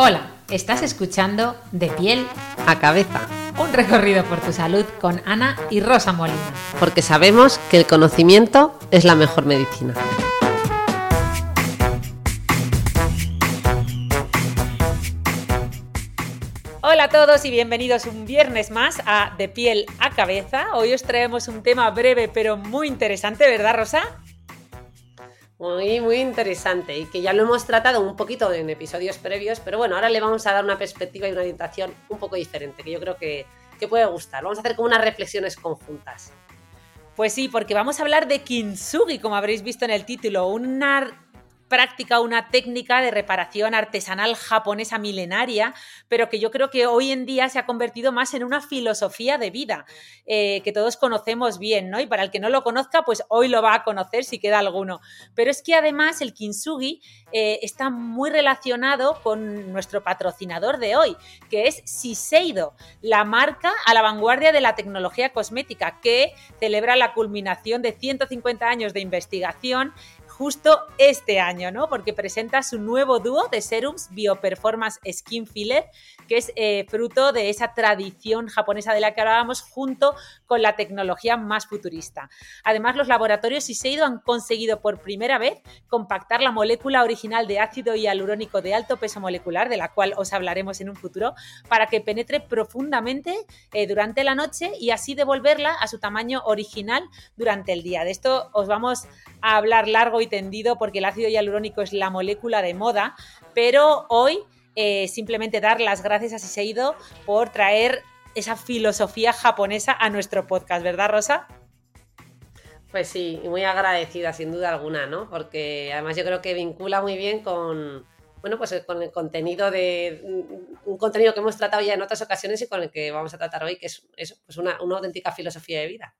Hola, estás escuchando De piel a cabeza. un recorrido por tu salud con Ana y Rosa Molina. Porque sabemos que el conocimiento es la mejor medicina. Hola a todos y bienvenidos un viernes más a De piel a cabeza. Hoy os traemos un tema breve pero muy interesante, ¿verdad Rosa? Muy, muy interesante y que ya lo hemos tratado un poquito en episodios previos, pero bueno, ahora le vamos a dar una perspectiva y una orientación un poco diferente, que yo creo que, que puede gustar. Vamos a hacer como unas reflexiones conjuntas. Pues sí, porque vamos a hablar de kintsugi, como habréis visto en el título, una práctica, una técnica de reparación artesanal japonesa milenaria, pero que yo creo que hoy en día se ha convertido más en una filosofía de vida, eh, que todos conocemos bien, ¿no? Y para el que no lo conozca, pues hoy lo va a conocer si queda alguno. Pero es que además el kintsugi eh, está muy relacionado con nuestro patrocinador de hoy, que es Shiseido, la marca a la vanguardia de la tecnología cosmética, que celebra la culminación de 150 años de investigación justo este año, ¿no? Porque presenta su nuevo dúo de serums Bioperformance Skin Filler, que es eh, fruto de esa tradición japonesa de la que hablábamos, junto con la tecnología más futurista. Además, los laboratorios Shiseido han conseguido por primera vez compactar la molécula original de ácido hialurónico de alto peso molecular, de la cual os hablaremos en un futuro, para que penetre profundamente eh, durante la noche y así devolverla a su tamaño original durante el día. De esto os vamos a hablar largo y tendido porque el ácido hialurónico es la molécula de moda, pero hoy eh, simplemente dar las gracias a Siseido por traer esa filosofía japonesa a nuestro podcast, ¿verdad, Rosa? Pues sí, muy agradecida, sin duda alguna, ¿no? Porque además yo creo que vincula muy bien con, bueno, pues con el contenido de un contenido que hemos tratado ya en otras ocasiones y con el que vamos a tratar hoy, que es, es pues una, una auténtica filosofía de vida.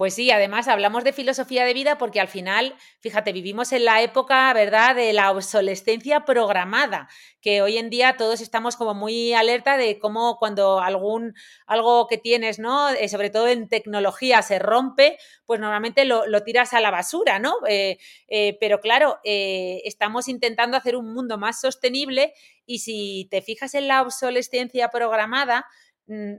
Pues sí, además hablamos de filosofía de vida porque al final, fíjate, vivimos en la época, ¿verdad?, de la obsolescencia programada, que hoy en día todos estamos como muy alerta de cómo cuando algún, algo que tienes, ¿no?, eh, sobre todo en tecnología, se rompe, pues normalmente lo, tiras a la basura, ¿no? Eh, eh, pero claro, estamos intentando hacer un mundo más sostenible y si te fijas en la obsolescencia programada,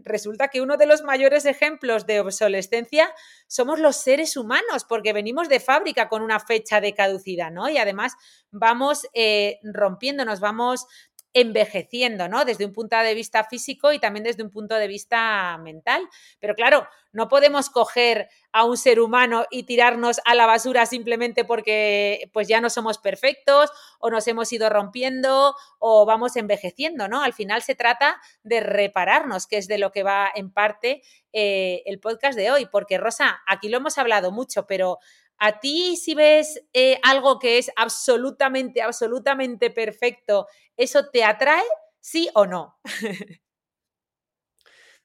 resulta que uno de los mayores ejemplos de obsolescencia somos los seres humanos, porque venimos de fábrica con una fecha de caducidad, ¿no? Y además vamos eh, rompiéndonos, vamos envejeciendo, ¿no? Desde un punto de vista físico y también desde un punto de vista mental. Pero claro, no podemos coger a un ser humano y tirarnos a la basura simplemente porque pues ya no somos perfectos o nos hemos ido rompiendo o vamos envejeciendo, ¿no? Al final se trata de repararnos, que es de lo que va en parte eh, el podcast de hoy, porque Rosa, aquí lo hemos hablado mucho, pero a ti si ves eh, algo que es absolutamente, absolutamente perfecto, ¿eso te atrae? ¿Sí o no?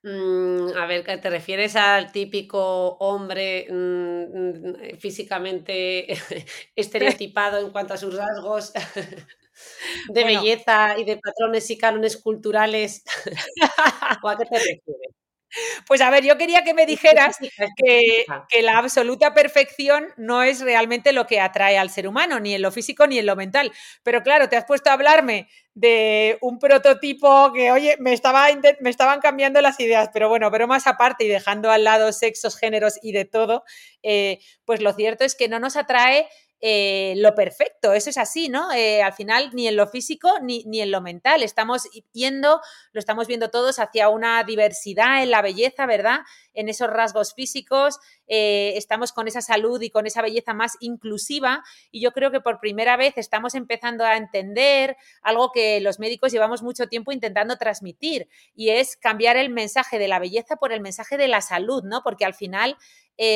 Mm, a ver, ¿te refieres al típico hombre mm, físicamente estereotipado en cuanto a sus rasgos de Bueno. belleza y de patrones y cánones culturales? ¿O a qué te refieres? Pues a ver, yo quería que me dijeras que, la absoluta perfección no es realmente lo que atrae al ser humano, ni en lo físico ni en lo mental. Pero claro, te has puesto a hablarme de un prototipo que, oye, me, estaba, me estaban cambiando las ideas, pero bueno, pero más aparte y dejando al lado sexos, géneros y de todo, eh, pues lo cierto es que no nos atrae eh, lo perfecto, eso es así, ¿no? Eh, al final, ni en lo físico ni, ni en lo mental. Estamos yendo, lo estamos viendo todos hacia una diversidad en la belleza, ¿verdad? En esos rasgos físicos, eh, estamos con esa salud y con esa belleza más inclusiva y yo creo que por primera vez estamos empezando a entender algo que los médicos llevamos mucho tiempo intentando transmitir y es cambiar el mensaje de la belleza por el mensaje de la salud, ¿no? Porque al final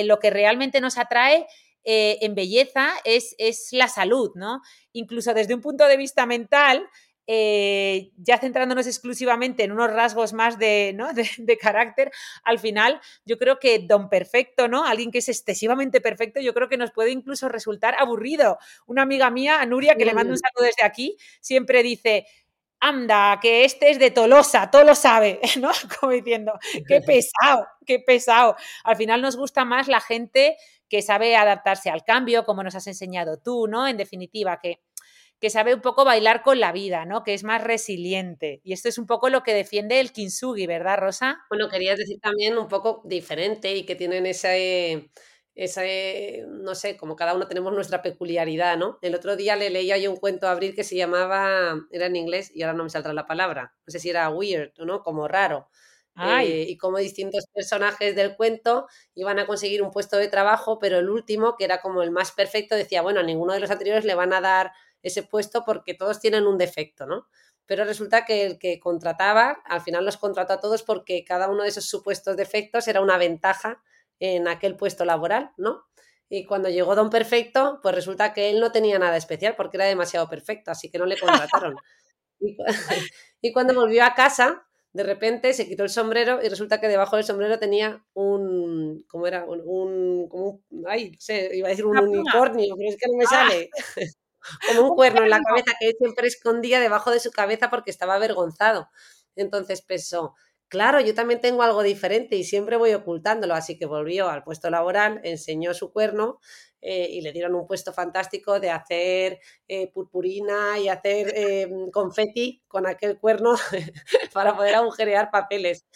lo que realmente nos atrae eh, en belleza es, es la salud, ¿no? Incluso desde un punto de vista mental, eh, ya centrándonos exclusivamente en unos rasgos más de, ¿no? de, carácter, al final yo creo que don perfecto, ¿no? Alguien que es excesivamente perfecto, yo creo que nos puede incluso resultar aburrido. Una amiga mía, Nuria, que le mando un saludo desde aquí, siempre dice, anda, que este es de Tolosa, todo lo sabe, ¿no? Como diciendo, qué pesado, qué pesado. Al final nos gusta más la gente que sabe adaptarse al cambio, como nos has enseñado tú, ¿no? En definitiva, que que sabe un poco bailar con la vida, ¿no? Que es más resiliente. Y esto es un poco lo que defiende el kintsugi, ¿verdad, Rosa? Bueno, querías decir también un poco diferente y que tienen ese, ese, no sé, como cada uno tenemos nuestra peculiaridad, ¿no? El otro día le leía yo un cuento a Abril que se llamaba, era en inglés y ahora no me saldrá la palabra, no sé si era weird, ¿no? Como raro. Eh, y como distintos personajes del cuento iban a conseguir un puesto de trabajo, pero el último, que era como el más perfecto, decía, bueno, a ninguno de los anteriores le van a dar ese puesto porque todos tienen un defecto, ¿no? Pero resulta que el que contrataba, al final los contrató a todos porque cada uno de esos supuestos defectos era una ventaja en aquel puesto laboral, ¿no? Y cuando llegó Don Perfecto, pues resulta que él no tenía nada especial porque era demasiado perfecto, así que no le contrataron. y, cuando volvió a casa, de repente se quitó el sombrero y resulta que debajo del sombrero tenía un, ¿cómo era? Un, como un ay, no sé, iba a decir un unicornio, pero es que no me ah. sale. como un cuerno en la cabeza que él siempre escondía debajo de su cabeza porque estaba avergonzado. Entonces pensó, claro, yo también tengo algo diferente y siempre voy ocultándolo, así que volvió al puesto laboral, enseñó su cuerno eh, y le dieron un puesto fantástico de hacer eh, purpurina y hacer eh, confeti con aquel cuerno para poder agujerear papeles.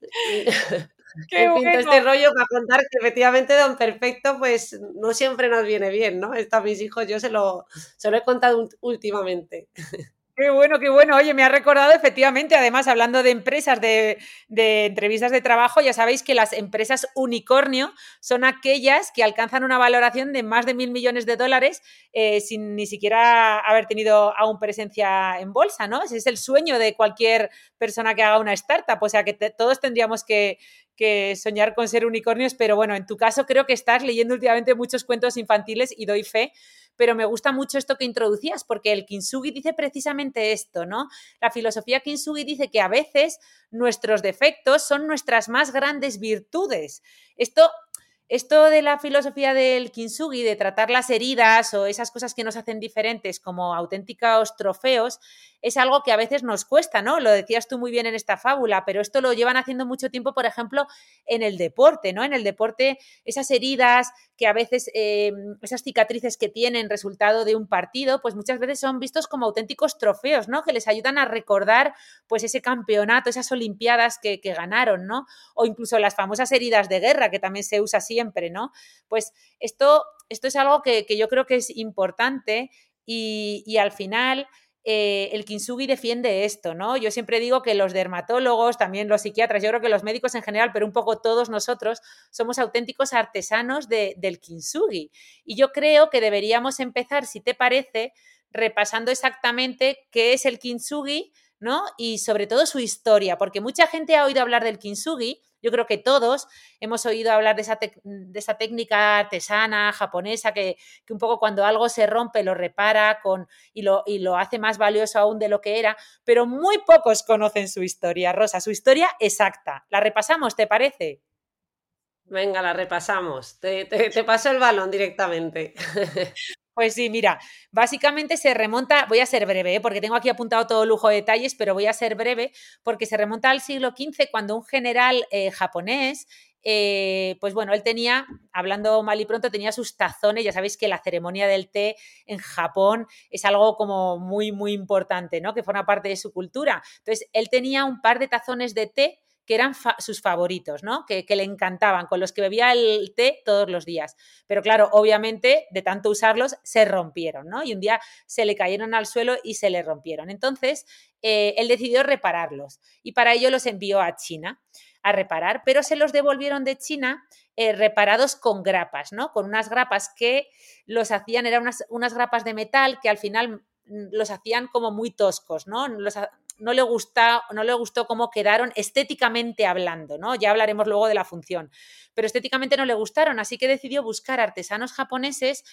Qué este rollo para contar que efectivamente Don Perfecto, pues no siempre nos viene bien, ¿no? Esto a mis hijos yo se lo, se lo he contado últimamente. Qué bueno, qué bueno. Oye, me ha recordado efectivamente, además, hablando de empresas, de, entrevistas de trabajo, ya sabéis que las empresas unicornio son aquellas que alcanzan una valoración de más de mil millones de dólares eh, sin ni siquiera haber tenido aún presencia en bolsa, ¿no? Ese es el sueño de cualquier persona que haga una startup. O sea, que todos tendríamos que, que soñar con ser unicornios, pero bueno, en tu caso creo que estás leyendo últimamente muchos cuentos infantiles y doy fe, pero me gusta mucho esto que introducías, porque el Kintsugi dice precisamente esto, ¿no? La filosofía Kintsugi dice que a veces nuestros defectos son nuestras más grandes virtudes. Esto esto de la filosofía del kintsugi, de tratar las heridas o esas cosas que nos hacen diferentes como auténticos trofeos, es algo que a veces nos cuesta, ¿no? Lo decías tú muy bien en esta fábula, pero esto lo llevan haciendo mucho tiempo, por ejemplo, en el deporte, ¿no? En el deporte, esas heridas que a veces, eh, esas cicatrices que tienen resultado de un partido, pues muchas veces son vistos como auténticos trofeos, ¿no? Que les ayudan a recordar, pues, ese campeonato, esas olimpiadas que, ganaron, ¿no? O incluso las famosas heridas de guerra, que también se usa siempre, ¿no? Pues esto, esto es algo que, yo creo que es importante y, y al final eh, el kintsugi defiende esto, ¿no? Yo siempre digo que los dermatólogos, también los psiquiatras, yo creo que los médicos en general, pero un poco todos nosotros, somos auténticos artesanos del kintsugi. Y yo creo que deberíamos empezar, si te parece, repasando exactamente qué es el kintsugi, ¿no? Y sobre todo su historia, porque mucha gente ha oído hablar del kintsugi, yo creo que todos hemos oído hablar de esa, de esa técnica artesana japonesa que, un poco cuando algo se rompe lo repara con, y, lo, y lo hace más valioso aún de lo que era, pero muy pocos conocen su historia, Rosa, su historia exacta. ¿La repasamos, te parece? Venga, la repasamos. Te, te, paso el balón directamente. Pues sí, mira, básicamente se remonta, voy a ser breve, ¿eh? porque tengo aquí apuntado todo lujo de detalles, pero voy a ser breve porque se remonta al siglo XV cuando un general eh, japonés, eh, pues bueno, él tenía, hablando mal y pronto, tenía sus tazones, ya sabéis que la ceremonia del té en Japón es algo como muy, muy importante, ¿no? Que forma parte de su cultura. Entonces, él tenía un par de tazones de té que eran sus favoritos, ¿no? Que, le encantaban, con los que bebía el té todos los días. Pero claro, obviamente, de tanto usarlos, se rompieron, ¿no? Y un día se le cayeron al suelo y se le rompieron. Entonces, eh, él decidió repararlos y para ello los envió a China a reparar, pero se los devolvieron de China eh, reparados con grapas, ¿no? Con unas grapas que los hacían, eran unas, unas grapas de metal que al final Mm, los hacían como muy toscos, ¿no? No le, gusta, no le gustó cómo quedaron estéticamente hablando, ¿no? Ya hablaremos luego de la función, pero estéticamente no le gustaron, así que decidió buscar artesanos japoneses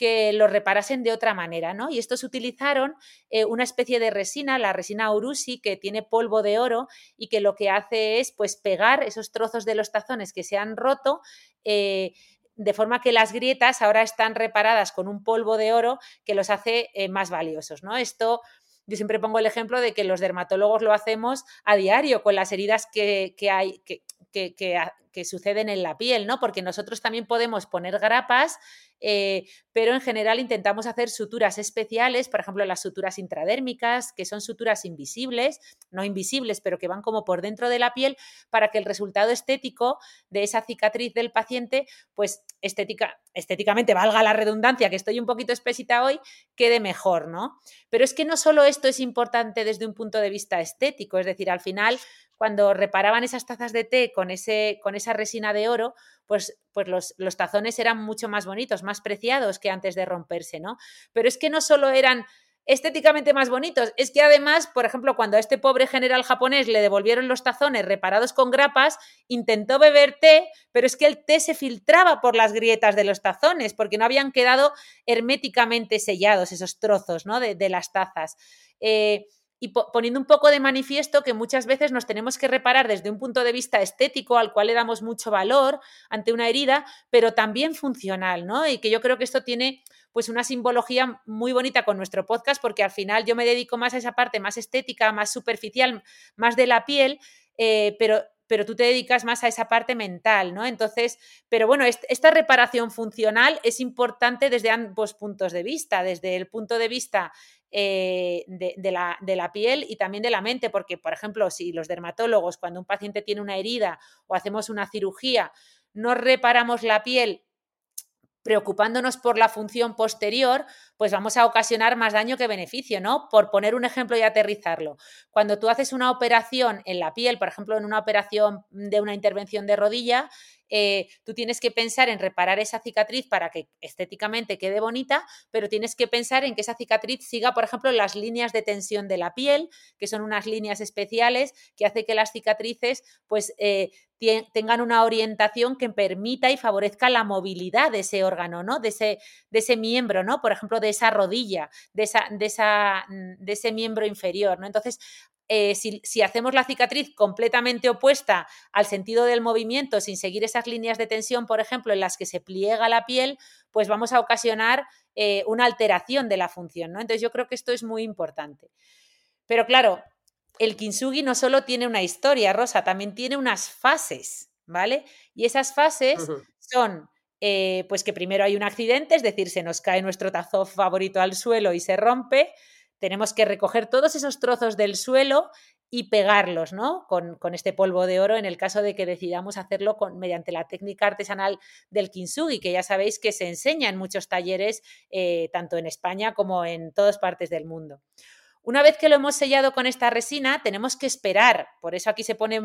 que lo reparasen de otra manera, ¿no? Y estos utilizaron eh, una especie de resina, la resina Urushi, que tiene polvo de oro y que lo que hace es, pues, pegar esos trozos de los tazones que se han roto, eh, de forma que las grietas ahora están reparadas con un polvo de oro que los hace eh, más valiosos, ¿no? Esto yo siempre pongo el ejemplo de que los dermatólogos lo hacemos a diario con las heridas que, hay, que, que, suceden en la piel, ¿no? Porque nosotros también podemos poner grapas, eh, pero en general intentamos hacer suturas especiales, por ejemplo, las suturas intradérmicas, que son suturas invisibles, no invisibles, pero que van como por dentro de la piel, para que el resultado estético de esa cicatriz del paciente, pues estética, estéticamente, valga la redundancia, que estoy un poquito espesita hoy, quede mejor, ¿no? Pero es que no solo esto es importante desde un punto de vista estético, es decir, al final cuando reparaban esas tazas de té con, ese, con esa resina de oro, pues, pues los, los, tazones eran mucho más bonitos, más preciados que antes de romperse, ¿no? Pero es que no solo eran estéticamente más bonitos, es que además, por ejemplo, cuando a este pobre general japonés le devolvieron los tazones reparados con grapas, intentó beber té, pero es que el té se filtraba por las grietas de los tazones, porque no habían quedado herméticamente sellados esos trozos ¿no? de, de las tazas. Eh, y poniendo un poco de manifiesto que muchas veces nos tenemos que reparar desde un punto de vista estético al cual le damos mucho valor ante una herida, pero también funcional, ¿no? Y que yo creo que esto tiene pues una simbología muy bonita con nuestro podcast porque al final yo me dedico más a esa parte más estética, más superficial, más de la piel, eh, pero pero tú te dedicas más a esa parte mental, ¿no? Entonces, pero bueno, esta reparación funcional es importante desde ambos puntos de vista, desde el punto de vista eh, de, la, de, la, piel y también de la mente, porque, por ejemplo, si los dermatólogos, cuando un paciente tiene una herida o hacemos una cirugía, no reparamos la piel preocupándonos por la función posterior, pues vamos a ocasionar más daño que beneficio, ¿no? Por poner un ejemplo y aterrizarlo. Cuando tú haces una operación en la piel, por ejemplo, en una operación de una intervención de rodilla, eh, tú tienes que pensar en reparar esa cicatriz para que estéticamente quede bonita, pero tienes que pensar en que esa cicatriz siga, por ejemplo, las líneas de tensión de la piel, que son unas líneas especiales que hace que las cicatrices, pues, eh, tengan una orientación que permita y favorezca la movilidad de ese órgano, ¿no? De ese, miembro, ¿no? Por ejemplo, de esa rodilla, de, de, esa, de ese miembro inferior, ¿no? Entonces, eh, si, hacemos la cicatriz completamente opuesta al sentido del movimiento, sin seguir esas líneas de tensión, por ejemplo, en las que se pliega la piel, pues vamos a ocasionar eh, una alteración de la función, ¿no? Entonces yo creo que esto es muy importante. Pero claro, el kintsugi no solo tiene una historia, Rosa, también tiene unas fases, ¿vale? Y esas fases son, eh, pues que primero hay un accidente, es decir, se nos cae nuestro tazo favorito al suelo y se rompe, tenemos que recoger todos esos trozos del suelo y pegarlos, ¿no? Con, este polvo de oro en el caso de que decidamos hacerlo con, mediante la técnica artesanal del kintsugi, que ya sabéis que se enseña en muchos talleres, eh, tanto en España como en todas partes del mundo. Una vez que lo hemos sellado con esta resina, tenemos que esperar, por eso aquí se pone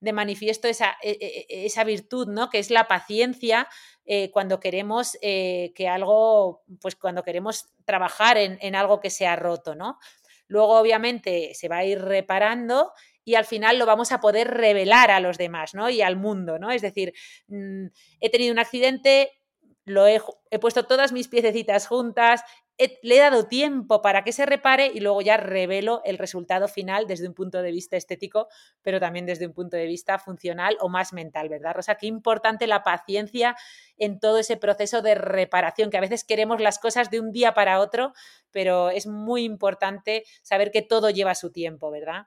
de manifiesto esa, e, e, e, esa virtud, ¿no? Que es la paciencia eh, cuando queremos eh, que algo, pues cuando queremos trabajar en, algo que se ha roto, ¿no? Luego, obviamente, se va a ir reparando y al final lo vamos a poder revelar a los demás, ¿no? Y al mundo, ¿no? Es decir, mm, he tenido un accidente, lo he, he, puesto todas mis piececitas juntas, le he dado tiempo para que se repare y luego ya revelo el resultado final desde un punto de vista estético, pero también desde un punto de vista funcional o más mental, ¿verdad, Rosa? Qué importante la paciencia en todo ese proceso de reparación, que a veces queremos las cosas de un día para otro, pero es muy importante saber que todo lleva su tiempo, ¿verdad?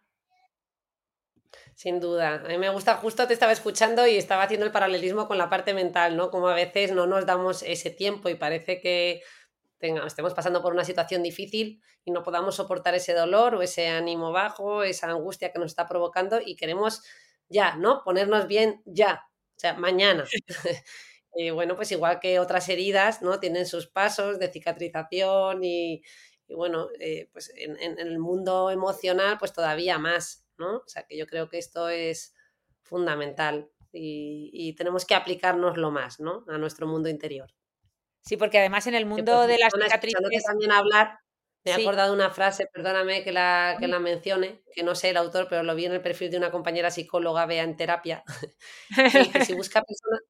Sin duda. A mí me gusta, justo te estaba escuchando y estaba haciendo el paralelismo con la parte mental, ¿no? Como a veces no nos damos ese tiempo y parece que estemos pasando por una situación difícil y no podamos soportar ese dolor o ese ánimo bajo, esa angustia que nos está provocando y queremos ya, ¿no? Ponernos bien ya, o sea, mañana. y bueno, pues igual que otras heridas, ¿no? Tienen sus pasos de cicatrización y, bueno, eh, pues en, el mundo emocional, pues todavía más, ¿no? O sea, que yo creo que esto es fundamental y, y tenemos que aplicárnoslo más, ¿no? A nuestro mundo interior. Sí, porque además en el mundo de las cicatrices... también hablar, Me he acordado una frase, perdóname que la, que la mencione, que no sé el autor, pero lo vi en el perfil de una compañera psicóloga, vea en terapia, que si busca personas,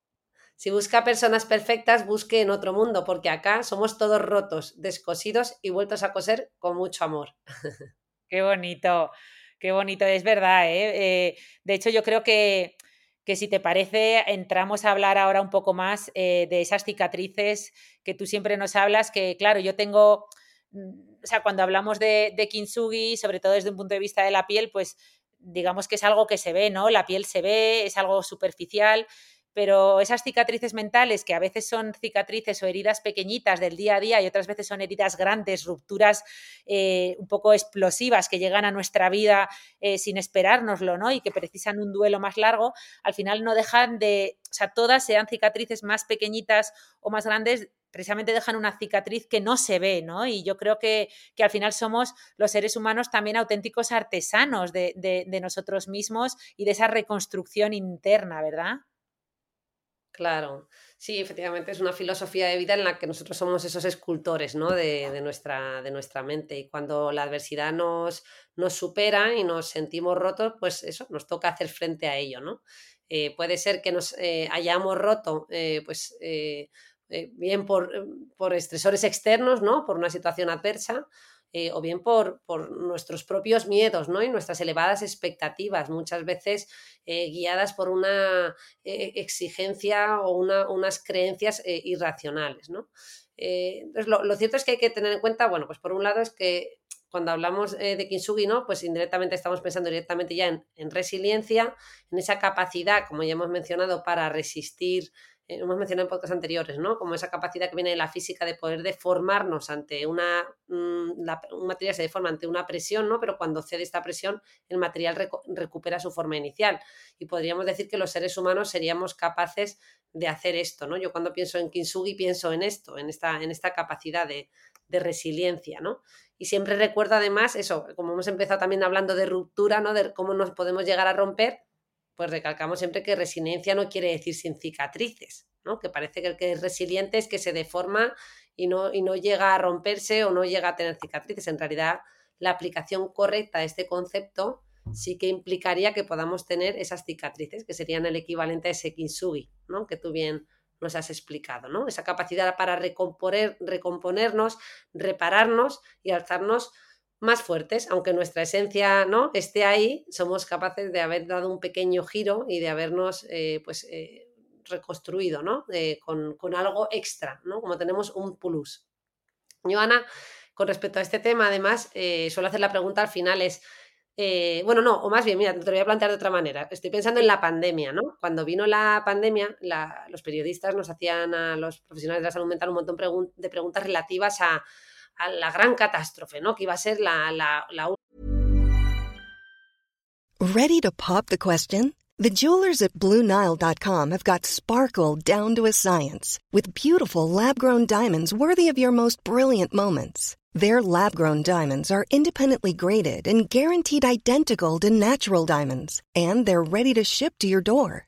si busca personas perfectas, busque en otro mundo, porque acá somos todos rotos, descosidos y vueltos a coser con mucho amor. Qué bonito, qué bonito, es verdad. ¿eh? Eh, de hecho, yo creo que, que, si te parece, entramos a hablar ahora un poco más eh, de esas cicatrices que tú siempre nos hablas, que claro, yo tengo, mm, o sea, cuando hablamos de, de kintsugi, sobre todo desde un punto de vista de la piel, pues digamos que es algo que se ve, ¿no? La piel se ve, es algo superficial pero esas cicatrices mentales, que a veces son cicatrices o heridas pequeñitas del día a día y otras veces son heridas grandes, rupturas eh, un poco explosivas que llegan a nuestra vida eh, sin esperárnoslo, ¿no? Y que precisan un duelo más largo, al final no dejan de, o sea, todas sean cicatrices más pequeñitas o más grandes, precisamente dejan una cicatriz que no se ve, ¿no? Y yo creo que, que al final somos los seres humanos también auténticos artesanos de, de nosotros mismos y de esa reconstrucción interna, ¿verdad? Claro, sí, efectivamente es una filosofía de vida en la que nosotros somos esos escultores ¿no? de, nuestra, de nuestra mente y cuando la adversidad nos, nos supera y nos sentimos rotos, pues eso, nos toca hacer frente a ello, ¿no? Eh, puede ser que nos eh, hayamos roto, eh, pues bien por, por estresores externos, ¿no? Por una situación adversa, eh, o bien por, por, nuestros propios miedos ¿no? y nuestras elevadas expectativas, muchas veces eh, guiadas por una eh, exigencia o una, unas creencias irracionales. ¿no? entonces, lo, lo, cierto es que hay que tener en cuenta, bueno, pues por un lado es que cuando hablamos de Kintsugi, ¿no? Pues indirectamente estamos pensando directamente ya en, en, resiliencia, en esa capacidad, como ya hemos mencionado, para resistir hemos mencionado en podcasts anteriores, ¿no? Como esa capacidad que viene de la física de poder deformarnos ante una, mm, un material se deforma ante una presión, ¿no? Pero cuando cede esta presión, el material recupera su forma inicial. Y podríamos decir que los seres humanos seríamos capaces de hacer esto, ¿no? Yo cuando pienso en Kintsugi pienso en esto, en esta, en esta capacidad de, de resiliencia, ¿no? Y siempre recuerdo además eso, como hemos empezado también hablando de ruptura, ¿no? De cómo nos podemos llegar a romper, pues recalcamos siempre que resiliencia no quiere decir sin cicatrices, ¿no? Que parece que el que es resiliente es que se deforma y no, y no llega a romperse o no llega a tener cicatrices. En realidad, la aplicación correcta de este concepto sí que implicaría que podamos tener esas cicatrices, que serían el equivalente a ese kintsugi, ¿no? Que tú bien nos has explicado, ¿no? Esa capacidad para recomponer, recomponernos, repararnos y alzarnos más fuertes, aunque nuestra esencia no esté ahí, somos capaces de haber dado un pequeño giro y de habernos eh, pues, eh, reconstruido ¿no? Eh, con, algo extra, ¿no? como tenemos un plus. Joana, con respecto a este tema, además, suelo hacer la pregunta al final es, bueno, no, o más bien, mira, te lo voy a plantear de otra manera. Estoy pensando en la pandemia, ¿no? Cuando vino la pandemia, los periodistas nos hacían a los profesionales de la salud mental un montón de preguntas relativas a a la gran catástrofe, ¿no? Que iba a ser la, la, la... Ready to pop the question? The jewelers at BlueNile.com have got sparkle down to a science with beautiful lab-grown diamonds worthy of your most brilliant moments. Their lab-grown diamonds are independently graded and guaranteed identical to natural diamonds, and they're ready to ship to your door.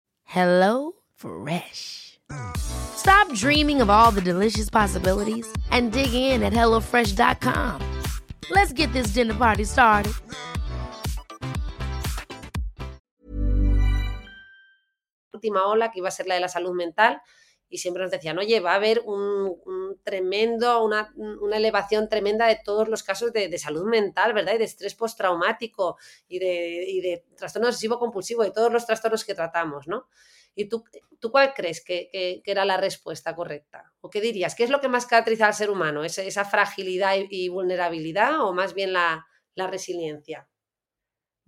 Hello Fresh. Stop dreaming of all the delicious possibilities and dig in at HelloFresh.com. Let's get this dinner party started. Última ola que iba a ser la de la salud mental y siempre nos decían, oye, va a haber un, un tremendo, una, una, elevación tremenda de todos los casos de, de, salud mental, ¿verdad? Y de estrés postraumático y de, y de trastorno obsesivo compulsivo, de todos los trastornos que tratamos, ¿no? ¿Y tú, tú cuál crees que, que, era la respuesta correcta? ¿O qué dirías? ¿Qué es lo que más caracteriza al ser humano? ¿Esa, esa fragilidad y, y, vulnerabilidad o más bien la, la resiliencia?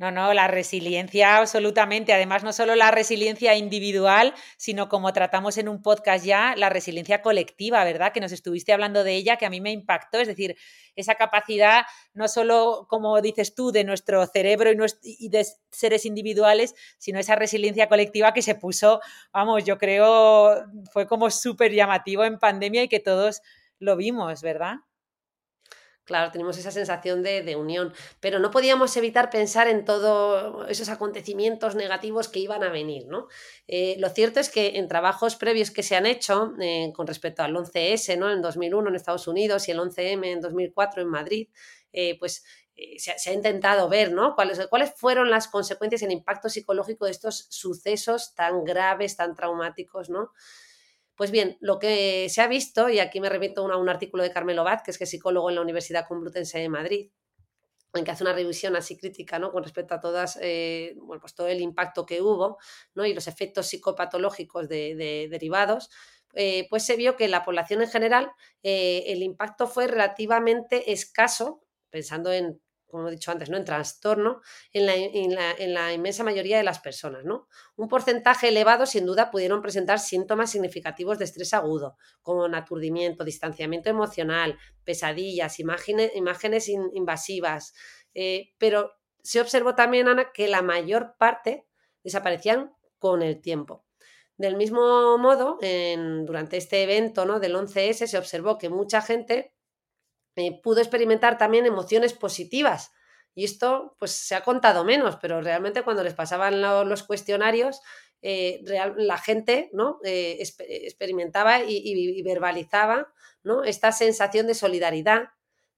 No, no, la resiliencia absolutamente. Además, no solo la resiliencia individual, sino como tratamos en un podcast ya, la resiliencia colectiva, ¿verdad? Que nos estuviste hablando de ella, que a mí me impactó. Es decir, esa capacidad, no solo, como dices tú, de nuestro cerebro y, de seres individuales, sino esa resiliencia colectiva que se puso, vamos, yo creo, fue como súper llamativo en pandemia y que todos lo vimos, ¿verdad? Claro, tenemos esa sensación de, unión, pero no podíamos evitar pensar en todos esos acontecimientos negativos que iban a venir, ¿no? Eh, lo cierto es que en trabajos previos que se han hecho eh, con respecto al 11S, ¿no? En 2001 en Estados Unidos y el 11M en 2004 en Madrid, eh, pues se, ha intentado ver, ¿no? ¿Cuáles, ¿Cuáles fueron las consecuencias el impacto psicológico de estos sucesos tan graves, tan traumáticos, ¿no? Pues bien, lo que se ha visto, y aquí me remito a un artículo de Carmelo Bad, que es psicólogo en la Universidad Complutense de Madrid, en que hace una revisión así crítica ¿no? con respecto a todas, eh, bueno, pues todo el impacto que hubo ¿no? y los efectos psicopatológicos de, derivados, eh, pues se vio que la población en general eh, el impacto fue relativamente escaso, pensando en como he dicho antes, ¿no? en trastorno en la, inmensa mayoría de las personas. ¿no? Un porcentaje elevado, sin duda, pudieron presentar síntomas significativos de estrés agudo, como aturdimiento, distanciamiento emocional, pesadillas, imágenes, imágenes invasivas. Eh, pero se observó también, Ana, que la mayor parte desaparecían con el tiempo. Del mismo modo, durante este evento ¿no? del 11S se observó que mucha gente eh, pudo experimentar también emociones positivas. Y esto pues se ha contado menos, pero realmente cuando les pasaban los cuestionarios, eh, la gente ¿no? Eh, experimentaba y, verbalizaba ¿no? esta sensación de solidaridad,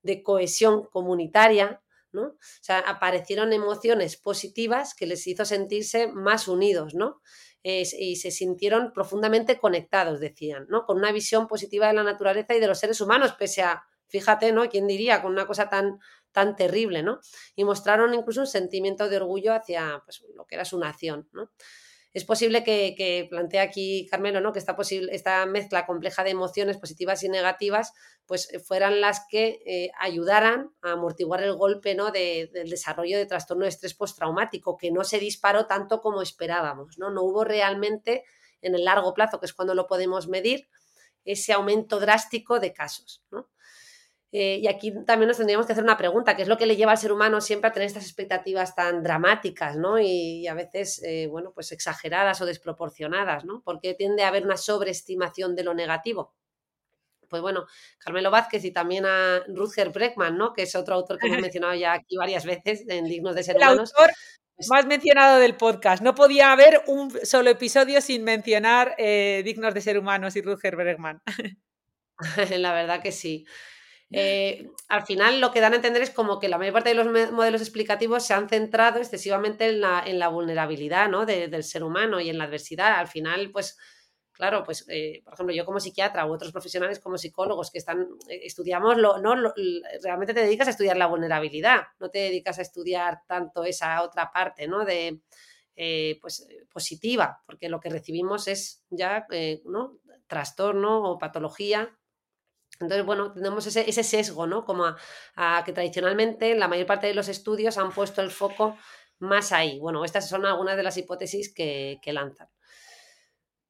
de cohesión comunitaria, ¿no? O sea, aparecieron emociones positivas que les hizo sentirse más unidos, ¿no? y se sintieron profundamente conectados, decían, ¿no? Con una visión positiva de la naturaleza y de los seres humanos, pese a Fíjate, ¿no? ¿Quién diría con una cosa tan, tan terrible, ¿no? Y mostraron incluso un sentimiento de orgullo hacia pues, lo que era su nación, ¿no? Es posible que, que plantea aquí Carmelo, ¿no? Que esta, posible, esta mezcla compleja de emociones positivas y negativas, pues eh, fueran las que eh, ayudaran a amortiguar el golpe, ¿no? del desarrollo de trastorno de estrés postraumático, que no se disparó tanto como esperábamos, ¿no? No hubo realmente en el largo plazo, que es cuando lo podemos medir, ese aumento drástico de casos, ¿no? Eh, y aquí también nos tendríamos que hacer una pregunta, ¿qué es lo que le lleva al ser humano siempre a tener estas expectativas tan dramáticas, ¿no? Y, a veces, eh, bueno, pues exageradas o desproporcionadas, ¿no? Porque tiende a haber una sobreestimación de lo negativo. Pues bueno, Carmelo Vázquez y también a Rutger Breckman, ¿no? Que es otro autor que hemos mencionado ya aquí varias veces en Dignos de Ser Humanos. El autor pues más mencionado del podcast. No podía haber un solo episodio sin mencionar eh, Dignos de Ser Humanos y Rutger Bregman. La verdad que sí. Eh, al final lo que dan a entender es como que la mayor parte de los modelos explicativos se han centrado excesivamente en la, en la vulnerabilidad ¿no? del ser humano y en la adversidad. Al final, pues, claro, pues, eh, por ejemplo, yo como psiquiatra u otros profesionales como psicólogos que están, eh, estudiamos, lo, no, realmente te dedicas a estudiar la vulnerabilidad, no te dedicas a estudiar tanto esa otra parte, ¿no? De, pues, positiva, porque lo que recibimos es ya, ¿no? Trastorno o patología entonces, bueno, tenemos ese, sesgo, ¿no? Como a, que tradicionalmente la mayor parte de los estudios han puesto el foco más ahí. Bueno, estas son algunas de las hipótesis que, lanzan.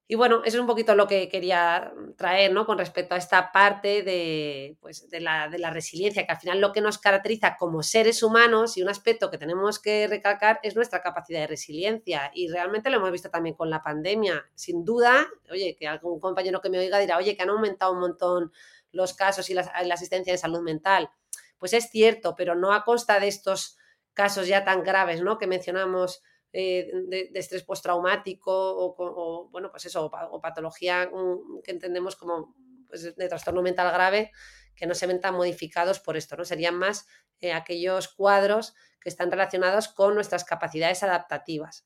Y bueno, eso es un poquito lo que quería traer, ¿no? Con respecto a esta parte de, pues, de, la, de la resiliencia, que al final lo que nos caracteriza como seres humanos y un aspecto que tenemos que recalcar es nuestra capacidad de resiliencia. Y realmente lo hemos visto también con la pandemia. Sin duda, oye, que algún compañero que me oiga dirá, oye, que han aumentado un montón los casos y la, asistencia de salud mental. Pues es cierto, pero no a costa de estos casos ya tan graves, ¿no? Que mencionamos eh, de, estrés postraumático o, bueno, pues eso, o, patología mm, que entendemos como pues, de trastorno mental grave que no se ven tan modificados por esto, ¿no? Serían más eh, aquellos cuadros que están relacionados con nuestras capacidades adaptativas.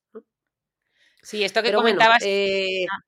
Sí, esto que comentabas. Eh, ah.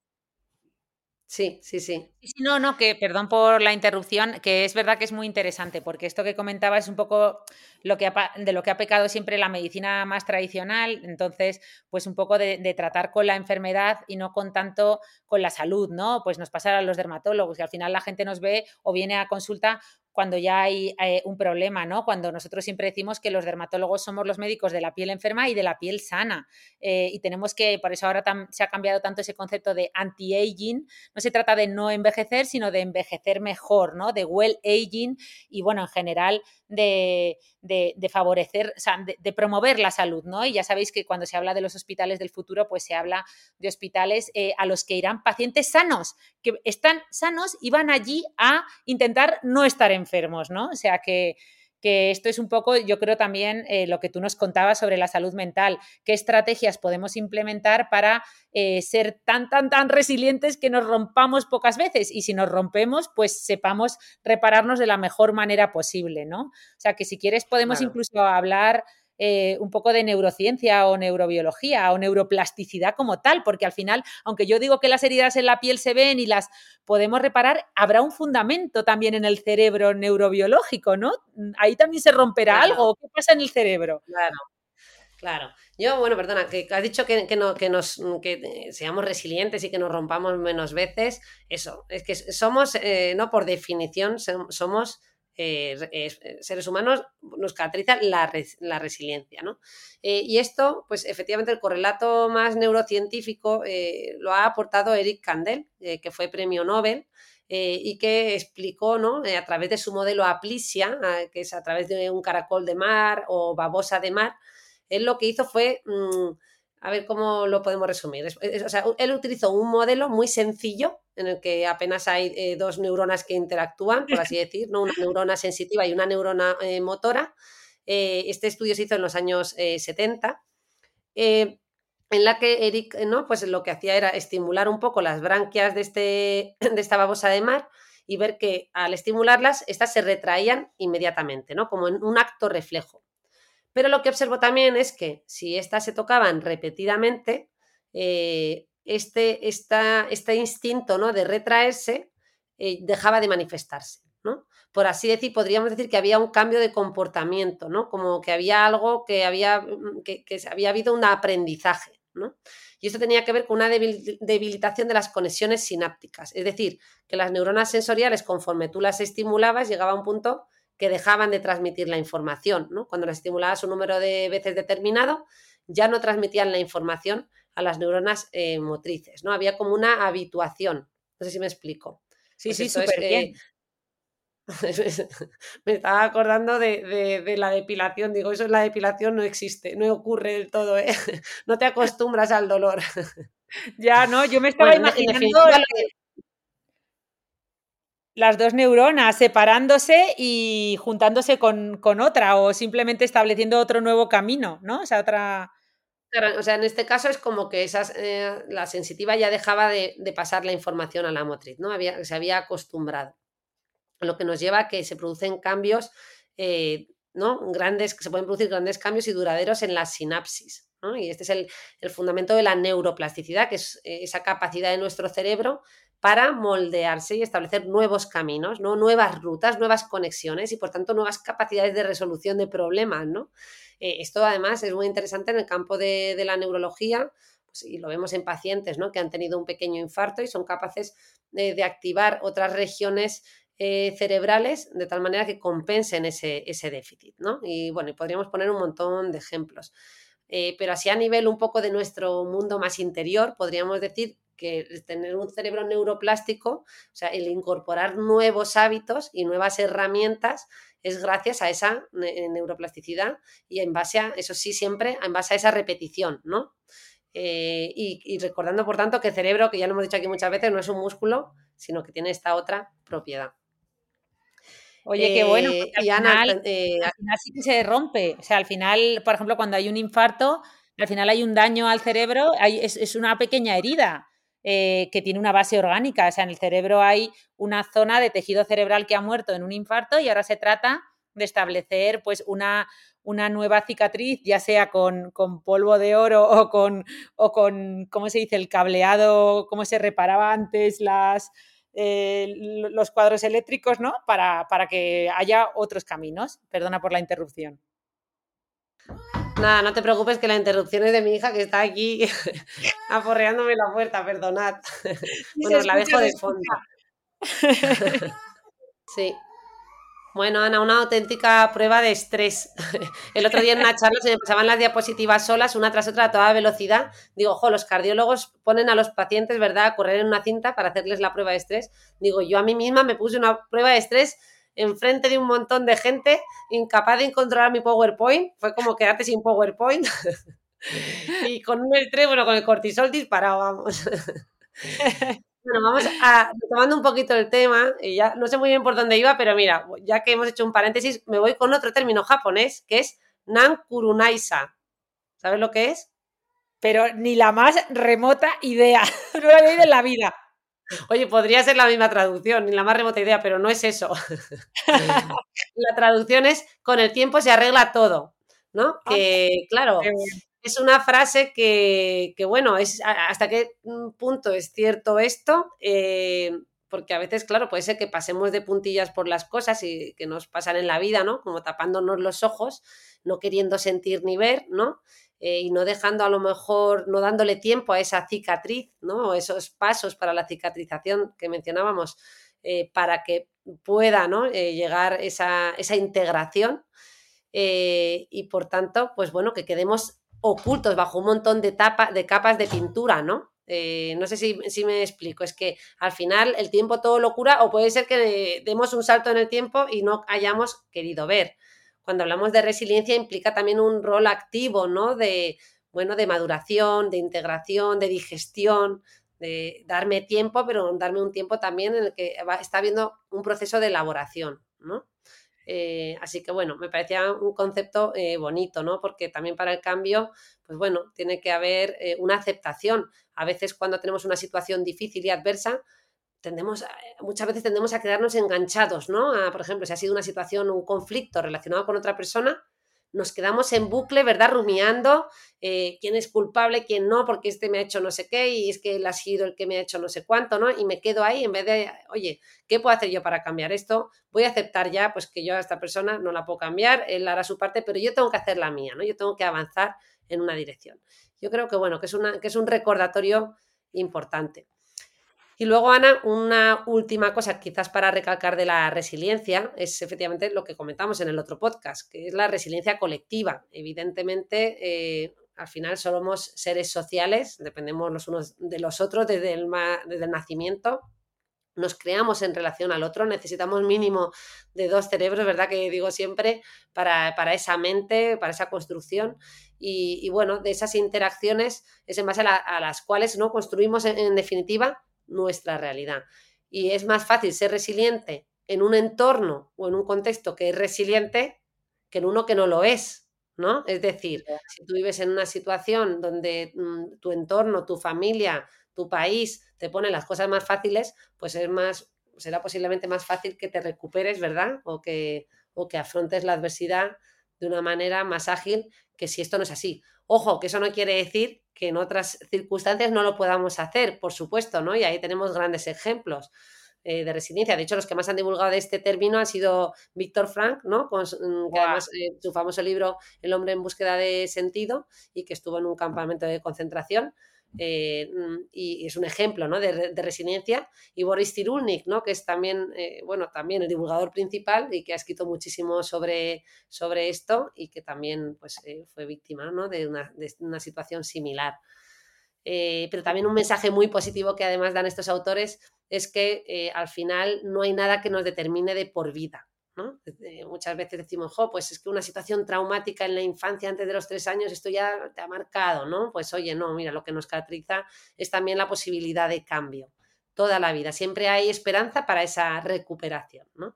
Sí, sí, sí. No, no, que perdón por la interrupción, que es verdad que es muy interesante, porque esto que comentaba es un poco lo que de lo que ha pecado siempre la medicina más tradicional, entonces, pues un poco de, tratar con la enfermedad y no con tanto con la salud, ¿no? Pues nos pasa a los dermatólogos, y al final la gente nos ve o viene a consulta cuando ya hay eh, un problema, ¿no? Cuando nosotros siempre decimos que los dermatólogos somos los médicos de la piel enferma y de la piel sana. Eh, y tenemos que, por eso ahora se ha cambiado tanto ese concepto de anti-aging. No se trata de no envejecer, sino de envejecer mejor, ¿no? De well aging y, bueno, en general de, favorecer, o sea, de, promover la salud, ¿no? Y ya sabéis que cuando se habla de los hospitales del futuro, pues se habla de hospitales eh, a los que irán pacientes sanos, que están sanos y van allí a intentar no estar enfermos, ¿no? O sea que que esto es un poco, yo creo también eh, lo que tú nos contabas sobre la salud mental, qué estrategias podemos implementar para eh, ser tan, tan, tan resilientes que nos rompamos pocas veces y si nos rompemos, pues sepamos repararnos de la mejor manera posible, ¿no? O sea, que si quieres podemos incluso hablar eh, un poco de neurociencia o neurobiología o neuroplasticidad como tal, porque al final, aunque yo digo que las heridas en la piel se ven y las podemos reparar, habrá un fundamento también en el cerebro neurobiológico, ¿no? Ahí también se romperá algo. ¿Qué pasa en el cerebro? Claro. Claro. Yo, bueno, perdona, que has dicho que, no, que, nos, que seamos resilientes y que nos rompamos menos veces. Eso, es que somos, eh, no por definición, somos eh, eh, seres humanos nos caracteriza la, la resiliencia. ¿no? Eh, y esto, pues efectivamente, el correlato más neurocientífico lo ha aportado Eric Kandel, que fue premio Nobel. y que explicó ¿no? a través de su modelo Aplicia, que es a través de un caracol de mar o babosa de mar, él lo que hizo fue mm, a ver cómo lo podemos resumir. o sea, él utilizó un modelo muy sencillo en el que apenas hay eh, dos neuronas que interactúan, por así decir, ¿no? una neurona sensitiva y una neurona eh, motora. Eh, este estudio se hizo en los años 70, en la que Eric ¿no? pues lo que hacía era estimular un poco las branquias de, este, de esta babosa de mar y ver que al estimularlas, estas se retraían inmediatamente, ¿no? como en un acto reflejo. Pero lo que observo también es que si éstas se tocaban repetidamente, eh, este, este, instinto ¿no? de retraerse eh, dejaba de manifestarse. ¿no? Por así decir, podríamos decir que había un cambio de comportamiento, ¿no? como que había algo que había, mm, que, había habido un aprendizaje. ¿no? Y esto tenía que ver con una debilitación de las conexiones sinápticas. Es decir, que las neuronas sensoriales, conforme tú las estimulabas, llegaba a un punto que dejaban de transmitir la información. ¿no? Cuando las estimulabas un número de veces determinado, ya no transmitían la información a las neuronas eh, motrices. ¿no? Había como una habituación. No sé si me explico. Sí, pues sí, súper bien. me estaba acordando de, la depilación. Digo, eso es la depilación, no existe, no ocurre del todo. ¿eh? No te acostumbras al dolor. Ya, no, yo me estaba imaginando las dos neuronas separándose y juntándose con, otra o simplemente estableciendo otro nuevo camino, ¿no? O sea, otra... O sea, en este caso es como que esas, eh, la sensitiva ya dejaba de, pasar la información a la motriz, ¿no? Había, se había acostumbrado. Lo que nos lleva a que se producen cambios, eh, ¿no? Grandes, se pueden producir grandes cambios y duraderos en la sinapsis. Y este es el, el, fundamento de la neuroplasticidad, que es eh, esa capacidad de nuestro cerebro para moldearse y establecer nuevos caminos, ¿no? nuevas rutas, nuevas conexiones y por tanto nuevas capacidades de resolución de problemas. ¿no? Eh, esto además es muy interesante en el campo de, la neurología pues, y lo vemos en pacientes ¿no? que han tenido un pequeño infarto y son capaces de, activar otras regiones eh, cerebrales de tal manera que compensen ese, ese déficit. ¿no? Y bueno, podríamos poner un montón de ejemplos. Eh, pero así a nivel un poco de nuestro mundo más interior, podríamos decir que tener un cerebro neuroplástico, o sea, el incorporar nuevos hábitos y nuevas herramientas es gracias a esa neuroplasticidad y en base a, eso sí, siempre en base a esa repetición, ¿no? Eh, y, recordando, por tanto, que el cerebro, que ya lo hemos dicho aquí muchas veces, no es un músculo, sino que tiene esta otra propiedad. Oye, qué bueno. Eh, al, final, eh, al final sí que se rompe. O sea, al final, por ejemplo, cuando hay un infarto, al final hay un daño al cerebro, es, es, una pequeña herida. Eh, que tiene una base orgánica. O sea, en el cerebro hay una zona de tejido cerebral que ha muerto en un infarto y ahora se trata de establecer pues una, una nueva cicatriz, ya sea con, polvo de oro o con, o con, ¿cómo se dice?, el cableado, cómo se reparaba antes las, eh, los cuadros eléctricos, ¿no? Para, para que haya otros caminos. Perdona por la interrupción. Nada, no te preocupes que la interrupción es de mi hija que está aquí aporreándome la puerta, perdonad. Bueno, la dejo de fondo. sí. Bueno, Ana, una auténtica prueba de estrés. El otro día en una charla se me pasaban las diapositivas solas, una tras otra, a toda velocidad. Digo, ojo, los cardiólogos ponen a los pacientes, ¿verdad?, a correr en una cinta para hacerles la prueba de estrés. Digo, yo a mí misma me puse una prueba de estrés enfrente de un montón de gente, incapaz de controlar mi PowerPoint. Fue como quedarte sin PowerPoint. y con un estrés, bueno, con el cortisol disparado, vamos. Bueno, vamos a retomando un poquito el tema, y ya no sé muy bien por dónde iba, pero mira, ya que hemos hecho un paréntesis, me voy con otro término japonés que es Nankurunaisa. ¿Sabes lo que es? Pero ni la más remota idea. No lo he oído en la vida. Oye, podría ser la misma traducción, ni la más remota idea, pero no es eso. la traducción es con el tiempo se arregla todo, ¿no? Ah, que, claro, es una frase que, bueno, es hasta qué punto es cierto esto, eh, porque a veces, claro, puede ser que pasemos de puntillas por las cosas y que nos pasan en la vida, ¿no? Como tapándonos los ojos, no queriendo sentir ni ver, ¿no? Eh, y no dejando a lo mejor, no dándole tiempo a esa cicatriz, ¿no? Esos pasos para la cicatrización que mencionábamos, eh, para que pueda, ¿no? llegar esa, esa integración. y por tanto, pues bueno, que quedemos ocultos bajo un montón de, tapa, de capas de pintura, ¿no? Eh, no sé si, me explico, es que al final el tiempo todo lo cura o puede ser que demos un salto en el tiempo y no hayamos querido ver. Cuando hablamos de resiliencia implica también un rol activo, ¿no? De, bueno, de maduración, de integración, de digestión, de darme tiempo, pero darme un tiempo también en el que está habiendo un proceso de elaboración, ¿no? Eh, así que bueno, me parecía un concepto eh, bonito, ¿no? Porque también para el cambio, pues bueno, tiene que haber eh, una aceptación. A veces cuando tenemos una situación difícil y adversa, tendemos, muchas veces tendemos a quedarnos enganchados, ¿no? por ejemplo, si ha sido una situación, un conflicto relacionado con otra persona, nos quedamos en bucle, ¿verdad? Rumiando eh, quién es culpable, quién no, porque este me ha hecho no sé qué y es que él ha sido el que me ha hecho no sé cuánto, ¿no? Y me quedo ahí en vez de, oye, ¿qué puedo hacer yo para cambiar esto? Voy a aceptar ya, pues que yo a esta persona no la puedo cambiar, él hará su parte, pero yo tengo que hacer la mía, ¿no? Yo tengo que avanzar en una dirección. Yo creo que, bueno, que es, una, que es un recordatorio importante. Y luego, Ana, una última cosa quizás para recalcar de la resiliencia es efectivamente lo que comentamos en el otro podcast, que es la resiliencia colectiva. Evidentemente, eh, al final somos seres sociales, dependemos los unos de los otros desde el, desde el nacimiento, nos creamos en relación al otro, necesitamos mínimo de dos cerebros, ¿verdad? Que digo siempre, para, esa mente, para esa construcción. Y, bueno, de esas interacciones es en base a, las cuales ¿no? construimos en definitiva nuestra realidad. Y es más fácil ser resiliente en un entorno o en un contexto que es resiliente que en uno que no lo es, ¿no? Es decir, si tú vives en una situación donde mm, tu entorno, tu familia, tu país te pone las cosas más fáciles, pues es más, será posiblemente más fácil que te recuperes, ¿verdad? O que, o que afrontes la adversidad de una manera más ágil que si esto no es así. Ojo, que eso no quiere decir que en otras circunstancias no lo podamos hacer, por supuesto, ¿no? Y ahí tenemos grandes ejemplos. Eh, de resiliencia. De hecho, los que más han divulgado este término han sido Víctor Frank, ¿no? Con, mm, que además eh, su famoso libro El hombre en búsqueda de sentido y que estuvo en un campamento de concentración. Eh, mm, y, es un ejemplo ¿no? de, resiliencia. Y Boris Cyrulnik, ¿no? que es también, eh, bueno, también el divulgador principal y que ha escrito muchísimo sobre, sobre esto y que también pues, eh, fue víctima ¿no? de, una, de, una, situación similar. pero también un mensaje muy positivo que además dan estos autores es que al final no hay nada que nos determine de por vida. Muchas veces decimos, jo, pues es que una situación traumática en la infancia antes de los tres años, esto ya te ha marcado, ¿no? Pues oye, no, mira, lo que nos caracteriza es también la posibilidad de cambio. Toda la vida. Siempre hay esperanza para esa recuperación, ¿no?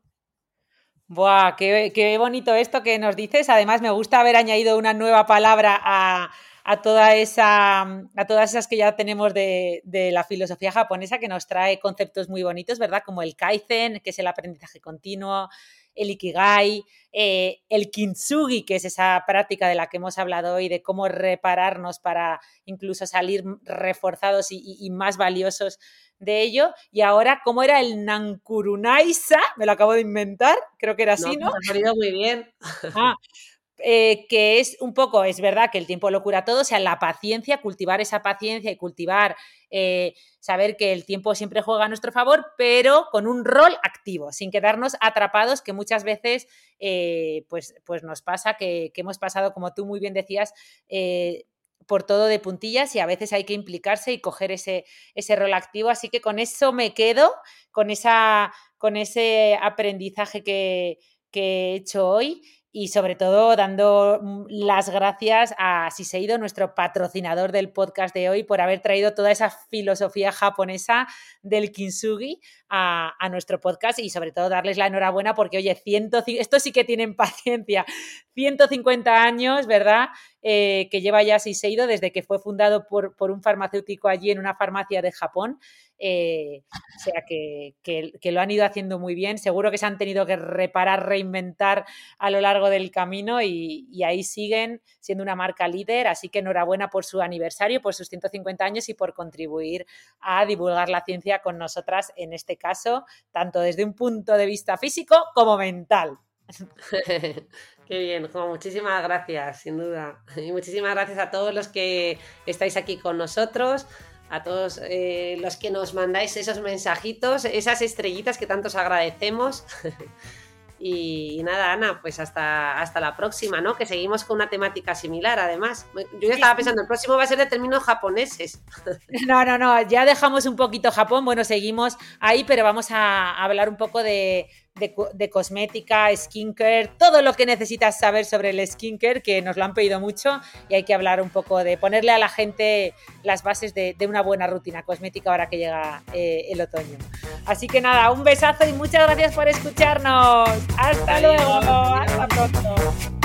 Buah, qué, qué bonito esto que nos dices. Además, me gusta haber añadido una nueva palabra a, a, toda esa, a todas esas que ya tenemos de, de, la filosofía japonesa que nos trae conceptos muy bonitos, ¿verdad? Como el kaizen, que es el aprendizaje continuo, el ikigai, eh, el kintsugi, que es esa práctica de la que hemos hablado hoy, de cómo repararnos para incluso salir reforzados y, más valiosos de ello. Y ahora, ¿cómo era el Nankurunaisa? Me lo acabo de inventar, creo que era así, ¿no? ¿no? ha salido muy bien. Ah, eh, que es un poco, es verdad que el tiempo lo cura todo, o sea, la paciencia, cultivar esa paciencia y cultivar, eh, saber que el tiempo siempre juega a nuestro favor, pero con un rol activo, sin quedarnos atrapados, que muchas veces eh, pues, pues nos pasa que, que, hemos pasado, como tú muy bien decías, por todo de puntillas y a veces hay que implicarse y coger ese, ese rol activo. Así que con eso me quedo, con, esa, con ese aprendizaje que, que he hecho hoy y sobre todo dando mm, las gracias a Siseido, nuestro patrocinador del podcast de hoy, por haber traído toda esa filosofía japonesa del kintsugi a, nuestro podcast y sobre todo darles la enhorabuena porque, oye, 105, esto sí que tienen paciencia, 150 años, ¿verdad? Eh, que lleva ya Siseido desde que fue fundado por, por un farmacéutico allí en una farmacia de Japón eh, o sea que, lo han ido haciendo muy bien. Seguro que se han tenido que reparar, reinventar a lo largo del camino y, ahí siguen siendo una marca líder. Así que enhorabuena por su aniversario, por sus 150 años y por contribuir a divulgar la ciencia con nosotras en este caso, tanto desde un punto de vista físico como mental. Qué bien, muchísimas gracias, sin duda. Y muchísimas gracias a todos los que estáis aquí con nosotros a todos eh, los que nos mandáis esos mensajitos, esas estrellitas que tanto os agradecemos. y, nada, Ana, pues hasta, hasta la próxima, ¿no? Que seguimos con una temática similar, además. Yo ya estaba pensando, el próximo va a ser de términos japoneses. No, no, no, ya dejamos un poquito Japón, bueno, seguimos ahí, pero vamos a hablar un poco de de, cosmética, skincare, todo lo que necesitas saber sobre el skincare, que nos lo han pedido mucho y hay que hablar un poco de ponerle a la gente las bases de, una buena rutina cosmética ahora que llega eh, el otoño. Así que nada, un besazo y muchas gracias por escucharnos. Hasta luego, hasta pronto.